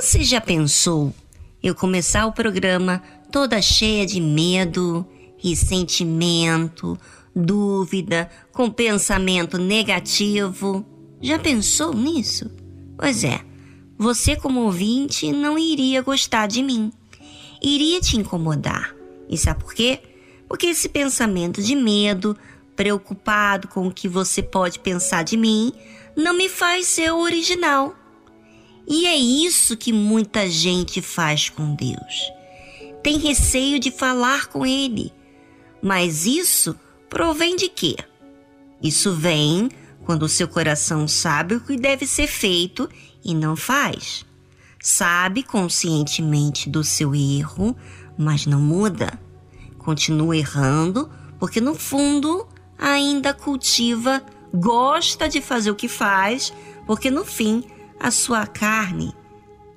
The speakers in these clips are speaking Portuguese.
Você já pensou eu começar o programa toda cheia de medo, ressentimento, dúvida, com pensamento negativo? Já pensou nisso? Pois é, você, como ouvinte, não iria gostar de mim. Iria te incomodar. E sabe por quê? Porque esse pensamento de medo, preocupado com o que você pode pensar de mim, não me faz ser o original. E é isso que muita gente faz com Deus. Tem receio de falar com Ele. Mas isso provém de quê? Isso vem quando o seu coração sabe o que deve ser feito e não faz. Sabe conscientemente do seu erro, mas não muda. Continua errando porque no fundo ainda cultiva, gosta de fazer o que faz, porque no fim a sua carne,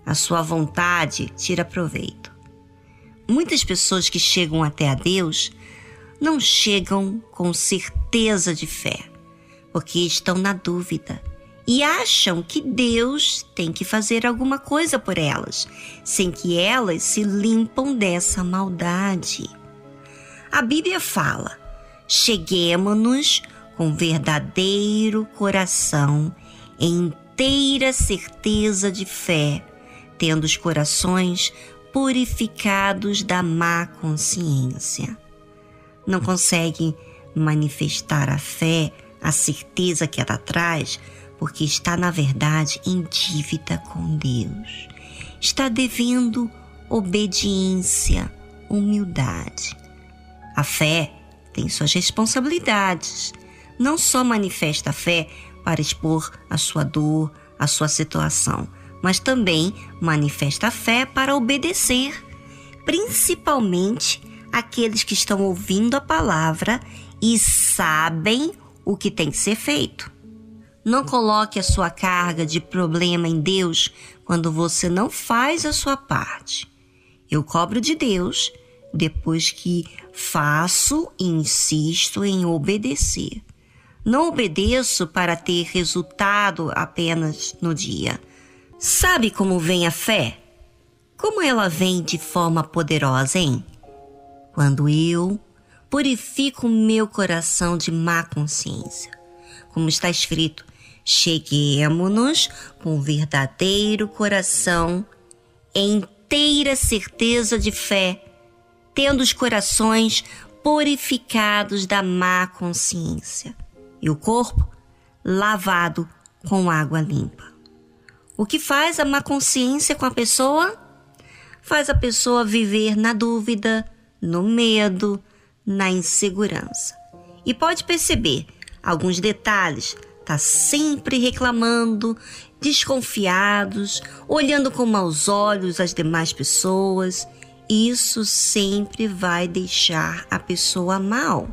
a sua vontade tira proveito. Muitas pessoas que chegam até a Deus não chegam com certeza de fé, porque estão na dúvida e acham que Deus tem que fazer alguma coisa por elas, sem que elas se limpam dessa maldade. A Bíblia fala: cheguemos-nos com verdadeiro coração em inteira certeza de fé, tendo os corações purificados da má consciência. Não consegue manifestar a fé, a certeza que ela traz, porque está, na verdade, em dívida com Deus. Está devendo obediência, humildade. A fé tem suas responsabilidades. Não só manifesta a fé para expor a sua dor, a sua situação, mas também manifesta fé para obedecer, principalmente aqueles que estão ouvindo a palavra e sabem o que tem que ser feito. Não coloque a sua carga de problema em Deus quando você não faz a sua parte. Eu cobro de Deus depois que faço e insisto em obedecer. Não obedeço para ter resultado apenas no dia. Sabe como vem a fé? Como ela vem de forma poderosa, hein? Quando eu purifico meu coração de má consciência. Como está escrito, cheguemos-nos com verdadeiro coração, inteira certeza de fé, tendo os corações purificados da má consciência e o corpo lavado com água limpa. O que faz a má consciência com a pessoa? Faz a pessoa viver na dúvida, no medo, na insegurança. E pode perceber alguns detalhes, tá sempre reclamando, desconfiados, olhando com maus olhos as demais pessoas. Isso sempre vai deixar a pessoa mal.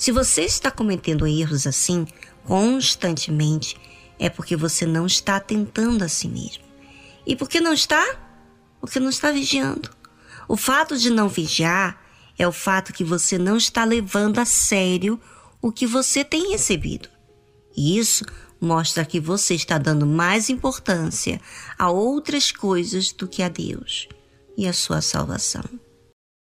Se você está cometendo erros assim constantemente, é porque você não está atentando a si mesmo. E por que não está? Porque não está vigiando. O fato de não vigiar é o fato que você não está levando a sério o que você tem recebido. E isso mostra que você está dando mais importância a outras coisas do que a Deus e a sua salvação.